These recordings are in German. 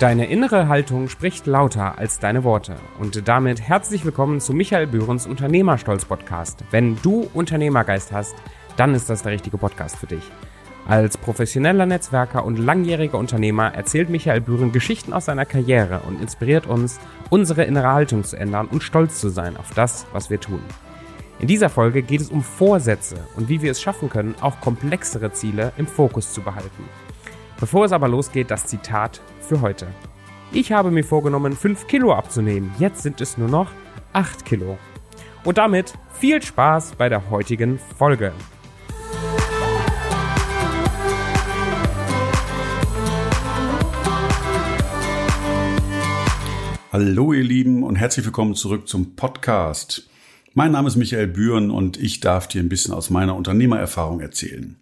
Deine innere Haltung spricht lauter als deine Worte. Und damit herzlich willkommen zu Michael Bührens Unternehmerstolz Podcast. Wenn du Unternehmergeist hast, dann ist das der richtige Podcast für dich. Als professioneller Netzwerker und langjähriger Unternehmer erzählt Michael Bühren Geschichten aus seiner Karriere und inspiriert uns, unsere innere Haltung zu ändern und stolz zu sein auf das, was wir tun. In dieser Folge geht es um Vorsätze und wie wir es schaffen können, auch komplexere Ziele im Fokus zu behalten. Bevor es aber losgeht, das Zitat für heute. Ich habe mir vorgenommen, 5 Kilo abzunehmen. Jetzt sind es nur noch 8 Kilo. Und damit viel Spaß bei der heutigen Folge. Hallo ihr Lieben und herzlich willkommen zurück zum Podcast. Mein Name ist Michael Bühren und ich darf dir ein bisschen aus meiner Unternehmererfahrung erzählen.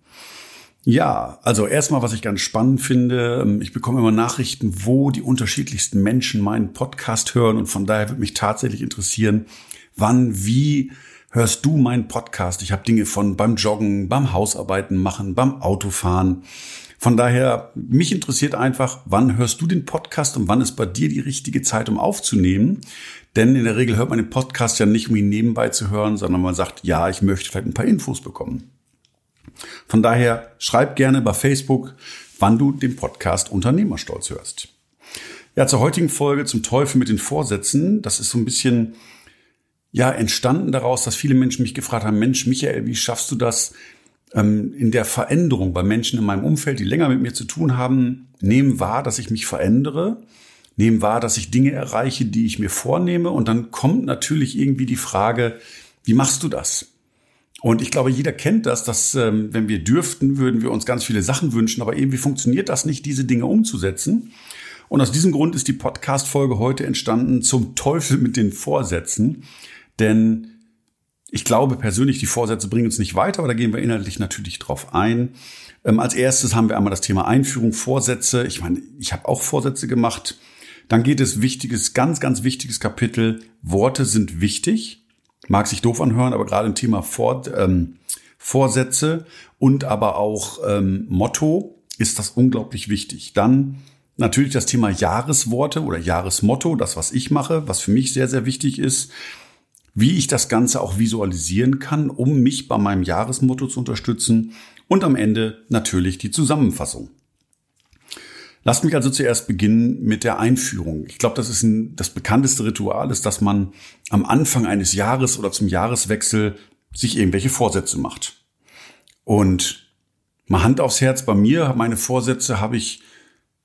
Ja, also erstmal, was ich ganz spannend finde, ähm, ich bekomme immer Nachrichten, wo die unterschiedlichsten Menschen meinen Podcast hören und von daher würde mich tatsächlich interessieren, wann, wie hörst du meinen Podcast? Ich habe Dinge von beim Joggen, beim Hausarbeiten machen, beim Autofahren. Von daher, mich interessiert einfach, wann hörst du den Podcast und wann ist bei dir die richtige Zeit, um aufzunehmen? Denn in der Regel hört man den Podcast ja nicht, um ihn nebenbei zu hören, sondern man sagt, ja, ich möchte vielleicht ein paar Infos bekommen. Von daher schreib gerne bei Facebook, wann du den Podcast Unternehmerstolz hörst. Ja, zur heutigen Folge zum Teufel mit den Vorsätzen. Das ist so ein bisschen, ja, entstanden daraus, dass viele Menschen mich gefragt haben, Mensch, Michael, wie schaffst du das, ähm, in der Veränderung bei Menschen in meinem Umfeld, die länger mit mir zu tun haben, nehmen wahr, dass ich mich verändere nehmen wahr, dass ich Dinge erreiche, die ich mir vornehme. Und dann kommt natürlich irgendwie die Frage, wie machst du das? Und ich glaube, jeder kennt das, dass ähm, wenn wir dürften, würden wir uns ganz viele Sachen wünschen, aber irgendwie funktioniert das nicht, diese Dinge umzusetzen. Und aus diesem Grund ist die Podcast-Folge heute entstanden zum Teufel mit den Vorsätzen. Denn ich glaube persönlich, die Vorsätze bringen uns nicht weiter, aber da gehen wir inhaltlich natürlich drauf ein. Ähm, als erstes haben wir einmal das Thema Einführung, Vorsätze. Ich meine, ich habe auch Vorsätze gemacht. Dann geht es wichtiges, ganz, ganz wichtiges Kapitel. Worte sind wichtig. Mag sich doof anhören, aber gerade im Thema Vor, ähm, Vorsätze und aber auch ähm, Motto ist das unglaublich wichtig. Dann natürlich das Thema Jahresworte oder Jahresmotto, das, was ich mache, was für mich sehr, sehr wichtig ist. Wie ich das Ganze auch visualisieren kann, um mich bei meinem Jahresmotto zu unterstützen. Und am Ende natürlich die Zusammenfassung. Lasst mich also zuerst beginnen mit der Einführung. Ich glaube, das ist ein, das bekannteste Ritual ist, dass man am Anfang eines Jahres oder zum Jahreswechsel sich irgendwelche Vorsätze macht. Und mal Hand aufs Herz, bei mir, meine Vorsätze habe ich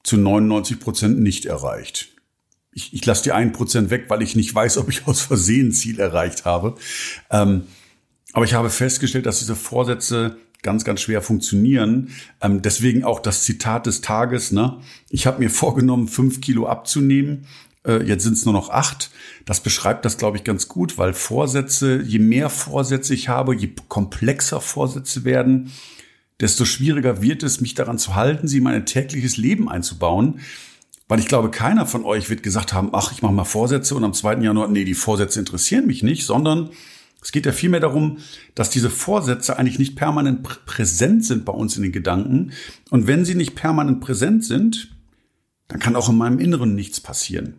zu 99 Prozent nicht erreicht. Ich, ich lasse die 1 Prozent weg, weil ich nicht weiß, ob ich aus Versehen Ziel erreicht habe. Ähm, aber ich habe festgestellt, dass diese Vorsätze ganz, ganz schwer funktionieren. Ähm, deswegen auch das Zitat des Tages. Ne? Ich habe mir vorgenommen, fünf Kilo abzunehmen. Äh, jetzt sind es nur noch acht. Das beschreibt das, glaube ich, ganz gut, weil Vorsätze, je mehr Vorsätze ich habe, je komplexer Vorsätze werden, desto schwieriger wird es, mich daran zu halten, sie in mein tägliches Leben einzubauen. Weil ich glaube, keiner von euch wird gesagt haben, ach, ich mache mal Vorsätze und am 2. Januar, nee, die Vorsätze interessieren mich nicht, sondern es geht ja vielmehr darum, dass diese Vorsätze eigentlich nicht permanent präsent sind bei uns in den Gedanken. Und wenn sie nicht permanent präsent sind, dann kann auch in meinem Inneren nichts passieren.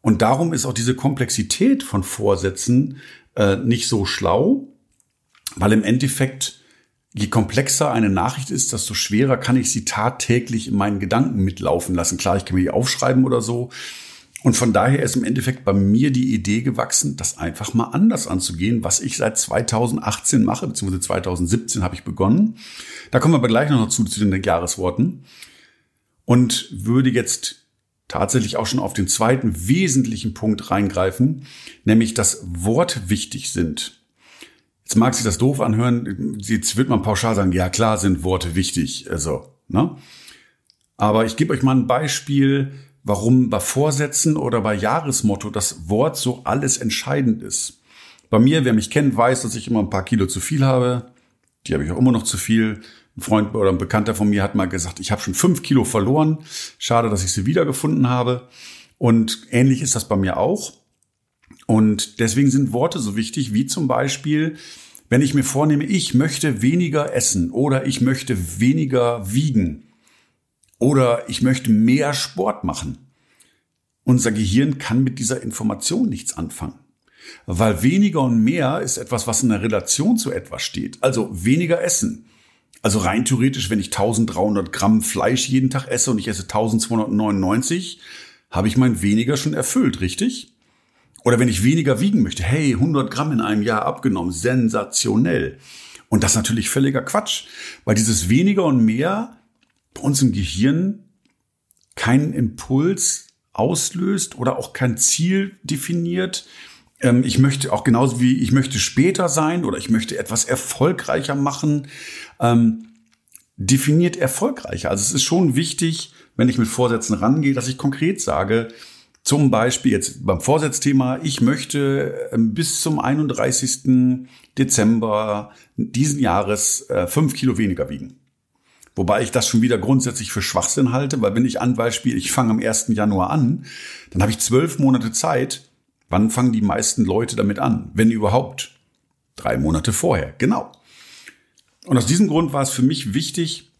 Und darum ist auch diese Komplexität von Vorsätzen äh, nicht so schlau, weil im Endeffekt, je komplexer eine Nachricht ist, desto schwerer kann ich sie tagtäglich in meinen Gedanken mitlaufen lassen. Klar, ich kann mir die aufschreiben oder so, und von daher ist im Endeffekt bei mir die Idee gewachsen, das einfach mal anders anzugehen, was ich seit 2018 mache, beziehungsweise 2017 habe ich begonnen. Da kommen wir aber gleich noch dazu, zu den Jahresworten. Und würde jetzt tatsächlich auch schon auf den zweiten wesentlichen Punkt reingreifen, nämlich dass Worte wichtig sind. Jetzt mag sich das doof anhören, jetzt wird man pauschal sagen, ja klar sind Worte wichtig, also, ne? Aber ich gebe euch mal ein Beispiel, warum bei Vorsätzen oder bei Jahresmotto das Wort so alles entscheidend ist. Bei mir, wer mich kennt, weiß, dass ich immer ein paar Kilo zu viel habe. Die habe ich auch immer noch zu viel. Ein Freund oder ein Bekannter von mir hat mal gesagt, ich habe schon fünf Kilo verloren. Schade, dass ich sie wiedergefunden habe. Und ähnlich ist das bei mir auch. Und deswegen sind Worte so wichtig, wie zum Beispiel, wenn ich mir vornehme, ich möchte weniger essen oder ich möchte weniger wiegen Oder ich möchte mehr Sport machen. Unser Gehirn kann mit dieser Information nichts anfangen. Weil weniger und mehr ist etwas, was in der Relation zu etwas steht. Also weniger essen. Also rein theoretisch, wenn ich 1300 Gramm Fleisch jeden Tag esse und ich esse 1299, habe ich mein weniger schon erfüllt, richtig? Oder wenn ich weniger wiegen möchte, hey, 100 Gramm in einem Jahr abgenommen, sensationell. Und das ist natürlich völliger Quatsch, weil dieses weniger und mehr bei uns im Gehirn keinen Impuls auslöst oder auch kein Ziel definiert. Ähm, ich möchte auch genauso wie ich möchte später sein oder ich möchte etwas erfolgreicher machen, ähm, definiert erfolgreicher. Also es ist schon wichtig, wenn ich mit Vorsätzen rangehe, dass ich konkret sage, zum Beispiel jetzt beim Vorsatzthema, ich möchte ähm, bis zum 31. Dezember diesen Jahres äh, fünf Kilo weniger wiegen. Wobei ich das schon wieder grundsätzlich für Schwachsinn halte, weil wenn ich an Beispiel, ich fange am 1. Januar an, dann habe ich zwölf Monate Zeit. Wann fangen die meisten Leute damit an? Wenn überhaupt. Drei Monate vorher, genau. Und aus diesem Grund war es für mich wichtig,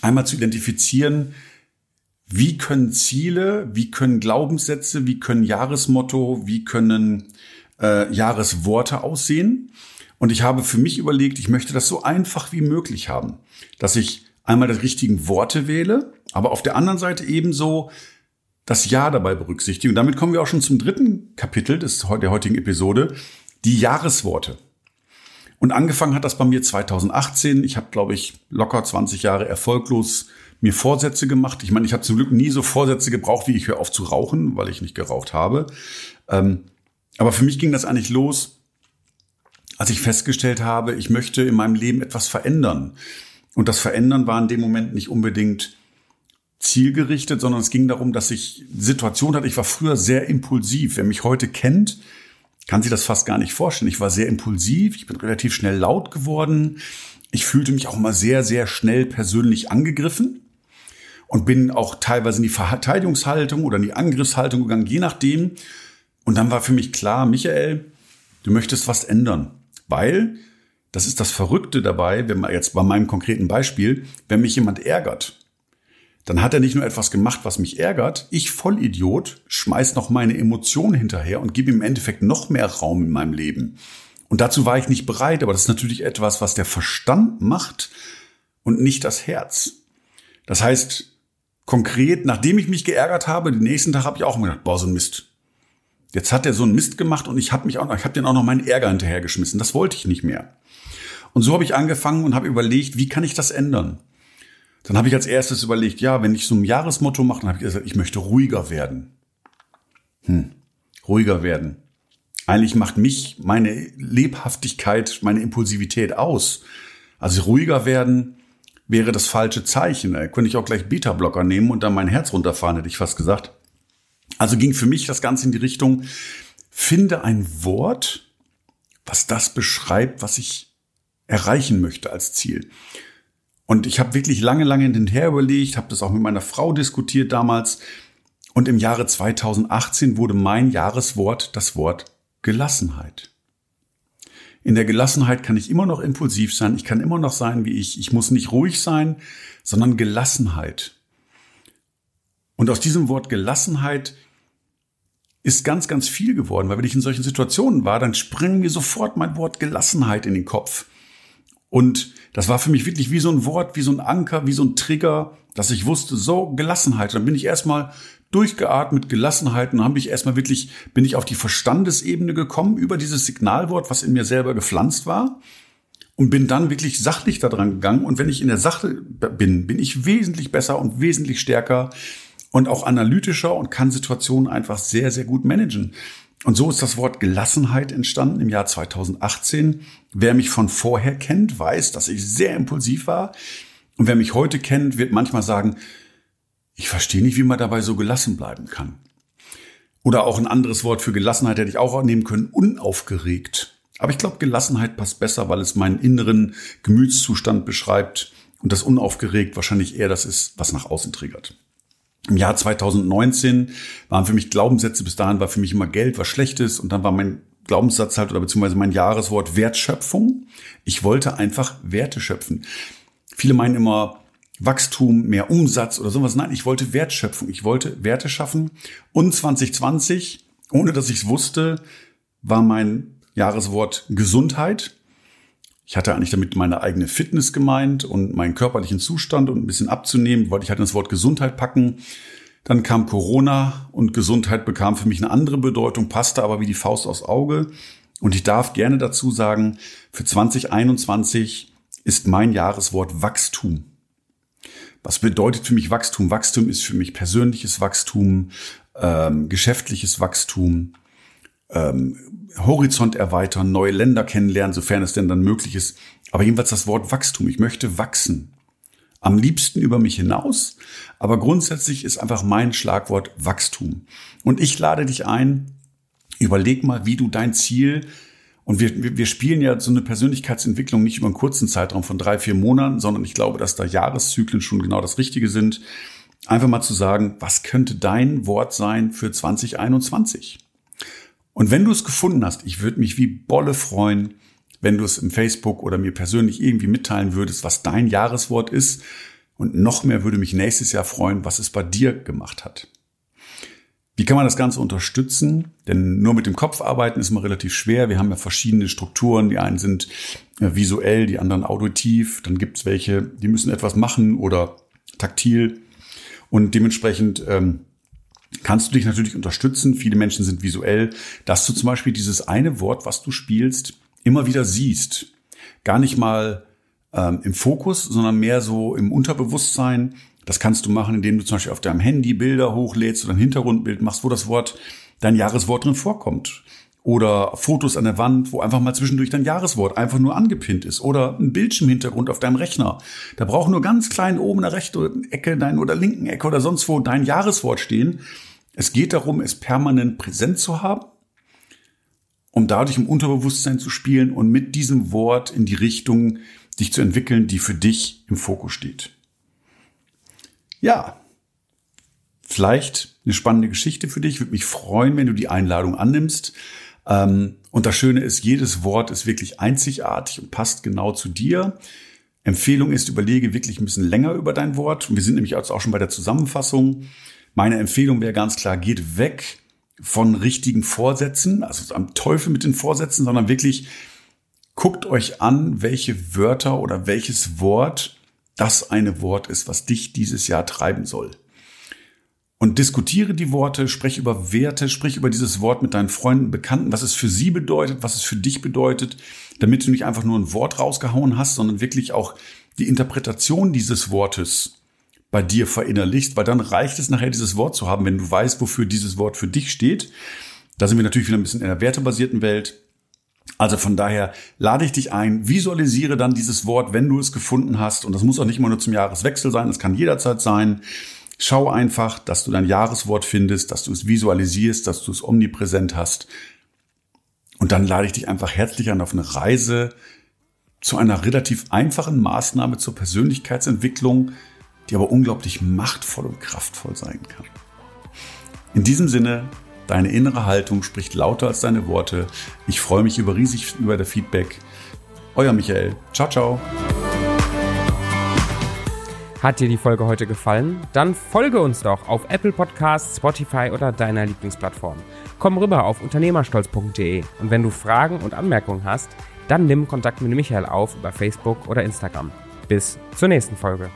einmal zu identifizieren, wie können Ziele, wie können Glaubenssätze, wie können Jahresmotto, wie können äh, Jahresworte aussehen. Und ich habe für mich überlegt, ich möchte das so einfach wie möglich haben, dass ich einmal die richtigen Worte wähle, aber auf der anderen Seite ebenso das Ja dabei berücksichtige. Und damit kommen wir auch schon zum dritten Kapitel des, der heutigen Episode, die Jahresworte. Und angefangen hat das bei mir 2018. Ich habe, glaube ich, locker 20 Jahre erfolglos mir Vorsätze gemacht. Ich meine, ich habe zum Glück nie so Vorsätze gebraucht, wie ich höre auf zu rauchen, weil ich nicht geraucht habe. Ähm, aber für mich ging das eigentlich los, als ich festgestellt habe, ich möchte in meinem Leben etwas verändern. Und das Verändern war in dem Moment nicht unbedingt zielgerichtet, sondern es ging darum, dass ich Situation hatte. Ich war früher sehr impulsiv. Wer mich heute kennt, kann sich das fast gar nicht vorstellen. Ich war sehr impulsiv. Ich bin relativ schnell laut geworden. Ich fühlte mich auch mal sehr, sehr schnell persönlich angegriffen und bin auch teilweise in die Verteidigungshaltung oder in die Angriffshaltung gegangen, je nachdem. Und dann war für mich klar, Michael, du möchtest was ändern, weil das ist das Verrückte dabei, wenn man jetzt bei meinem konkreten Beispiel, wenn mich jemand ärgert, dann hat er nicht nur etwas gemacht, was mich ärgert, ich Vollidiot schmeiß noch meine Emotionen hinterher und gebe im Endeffekt noch mehr Raum in meinem Leben. Und dazu war ich nicht bereit, aber das ist natürlich etwas, was der Verstand macht und nicht das Herz. Das heißt, konkret, nachdem ich mich geärgert habe, den nächsten Tag habe ich auch immer gedacht, boah, so ein Mist. Jetzt hat er so einen Mist gemacht und ich habe mich auch, ich habe den auch noch meinen Ärger hinterhergeschmissen. Das wollte ich nicht mehr. Und so habe ich angefangen und habe überlegt, wie kann ich das ändern? Dann habe ich als erstes überlegt, ja, wenn ich so ein Jahresmotto mache, dann habe ich gesagt, ich möchte ruhiger werden. Hm, ruhiger werden. Eigentlich macht mich meine Lebhaftigkeit, meine Impulsivität aus. Also ruhiger werden wäre das falsche Zeichen. Da könnte ich auch gleich Beta-Blocker nehmen und dann mein Herz runterfahren, hätte ich fast gesagt. Also ging für mich das Ganze in die Richtung, finde ein Wort, was das beschreibt, was ich erreichen möchte als Ziel. Und ich habe wirklich lange, lange hinterher überlegt, habe das auch mit meiner Frau diskutiert damals. Und im Jahre 2018 wurde mein Jahreswort das Wort Gelassenheit. In der Gelassenheit kann ich immer noch impulsiv sein, ich kann immer noch sein wie ich. Ich muss nicht ruhig sein, sondern Gelassenheit. Und aus diesem Wort Gelassenheit ist ganz, ganz viel geworden, weil wenn ich in solchen Situationen war, dann springt mir sofort mein Wort Gelassenheit in den Kopf. Und das war für mich wirklich wie so ein Wort, wie so ein Anker, wie so ein Trigger, dass ich wusste, so Gelassenheit. Dann bin ich erstmal durchgeatmet, Gelassenheit, und dann habe ich erstmal wirklich, bin ich auf die Verstandesebene gekommen über dieses Signalwort, was in mir selber gepflanzt war. Und bin dann wirklich sachlich daran gegangen. Und wenn ich in der Sache bin, bin ich wesentlich besser und wesentlich stärker und auch analytischer und kann Situationen einfach sehr, sehr gut managen. Und so ist das Wort Gelassenheit entstanden im Jahr 2018. Wer mich von vorher kennt, weiß, dass ich sehr impulsiv war. Und wer mich heute kennt, wird manchmal sagen, ich verstehe nicht, wie man dabei so gelassen bleiben kann. Oder auch ein anderes Wort für Gelassenheit hätte ich auch nehmen können, unaufgeregt. Aber ich glaube, Gelassenheit passt besser, weil es meinen inneren Gemütszustand beschreibt und das unaufgeregt wahrscheinlich eher das ist, was nach außen triggert. Im Jahr 2019 waren für mich Glaubenssätze, bis dahin war für mich immer Geld was Schlechtes und dann war mein Glaubenssatz halt oder beziehungsweise mein Jahreswort Wertschöpfung. Ich wollte einfach Werte schöpfen. Viele meinen immer, Wachstum, mehr Umsatz oder sowas. Nein, ich wollte Wertschöpfung. Ich wollte Werte schaffen. Und 2020, ohne dass ich es wusste, war mein Jahreswort Gesundheit. Ich hatte eigentlich damit meine eigene Fitness gemeint und meinen körperlichen Zustand und ein bisschen abzunehmen, wollte ich halt das Wort Gesundheit packen. Dann kam Corona und Gesundheit bekam für mich eine andere Bedeutung, passte aber wie die Faust aufs Auge. Und ich darf gerne dazu sagen, für 2021 ist mein Jahreswort Wachstum. Was bedeutet für mich Wachstum? Wachstum ist für mich persönliches Wachstum, ähm, geschäftliches Wachstum, ähm, Horizont erweitern, neue Länder kennenlernen, sofern es denn dann möglich ist. Aber jedenfalls das Wort Wachstum. Ich möchte wachsen. Am liebsten über mich hinaus. Aber grundsätzlich ist einfach mein Schlagwort Wachstum. Und ich lade dich ein, überleg mal, wie du dein Ziel und wir, wir spielen ja so eine Persönlichkeitsentwicklung nicht über einen kurzen Zeitraum von drei, vier Monaten, sondern ich glaube, dass da Jahreszyklen schon genau das Richtige sind. Einfach mal zu sagen, was könnte dein Wort sein für 2021? Und wenn du es gefunden hast, ich würde mich wie Bolle freuen, wenn du es im Facebook oder mir persönlich irgendwie mitteilen würdest, was dein Jahreswort ist. Und noch mehr würde mich nächstes Jahr freuen, was es bei dir gemacht hat. Wie kann man das Ganze unterstützen? Denn nur mit dem Kopf arbeiten ist immer relativ schwer. Wir haben ja verschiedene Strukturen. Die einen sind äh, visuell, die anderen auditiv. Dann gibt es welche, die müssen etwas machen oder taktil. Und dementsprechend ähm, kannst du dich natürlich unterstützen. Viele Menschen sind visuell, dass du zum Beispiel dieses eine Wort, was du spielst, immer wieder siehst. Gar nicht mal ähm, im Fokus, sondern mehr so im Unterbewusstsein. Das kannst du machen, indem du zum Beispiel auf deinem Handy Bilder hochlädst oder ein Hintergrundbild machst, wo das Wort, dein Jahreswort drin vorkommt. Oder Fotos an der Wand, wo einfach mal zwischendurch dein Jahreswort einfach nur angepinnt ist. Oder ein Bildschirmhintergrund auf deinem Rechner. Da braucht nur ganz klein oben in der rechten Ecke dein, oder linken Ecke oder sonst wo dein Jahreswort stehen. Es geht darum, es permanent präsent zu haben um dadurch im Unterbewusstsein zu spielen und mit diesem Wort in die Richtung dich zu entwickeln, die für dich im Fokus steht. Ja, vielleicht eine spannende Geschichte für dich. Ich würde mich freuen, wenn du die Einladung annimmst. Ähm, und das Schöne ist, jedes Wort ist wirklich einzigartig und passt genau zu dir. Empfehlung ist, überlege wirklich ein bisschen länger über dein Wort. Wir sind nämlich jetzt auch schon bei der Zusammenfassung. Meine Empfehlung wäre ganz klar, geht weg von richtigen Vorsätzen, also am Teufel mit den Vorsätzen, sondern wirklich guckt euch an, welche Wörter oder welches Wort das eine Wort ist, was dich dieses Jahr treiben soll. Und diskutiere die Worte, sprich über Werte, sprich über dieses Wort mit deinen Freunden, Bekannten, was es für sie bedeutet, was es für dich bedeutet, damit du nicht einfach nur ein Wort rausgehauen hast, sondern wirklich auch die Interpretation dieses Wortes bei dir verinnerlichst, weil dann reicht es nachher, dieses Wort zu haben, wenn du weißt, wofür dieses Wort für dich steht. Da sind wir natürlich wieder ein bisschen in der wertebasierten Welt. Also von daher lade ich dich ein, visualisiere dann dieses Wort, wenn du es gefunden hast. Und das muss auch nicht immer nur zum Jahreswechsel sein, das kann jederzeit sein. Schau einfach, dass du dein Jahreswort findest, dass du es visualisierst, dass du es omnipräsent hast. Und dann lade ich dich einfach herzlich an auf eine Reise zu einer relativ einfachen Maßnahme zur Persönlichkeitsentwicklung, die aber unglaublich machtvoll und kraftvoll sein kann. In diesem Sinne, deine innere Haltung spricht lauter als deine Worte. Ich freue mich über riesig über das Feedback. Euer Michael. Ciao, ciao. Hat dir die Folge heute gefallen? Dann folge uns doch auf Apple Podcasts, Spotify oder deiner Lieblingsplattform. Komm rüber auf unternehmerstolz.de und wenn du Fragen und Anmerkungen hast, dann nimm Kontakt mit Michael auf über Facebook oder Instagram. Bis zur nächsten Folge.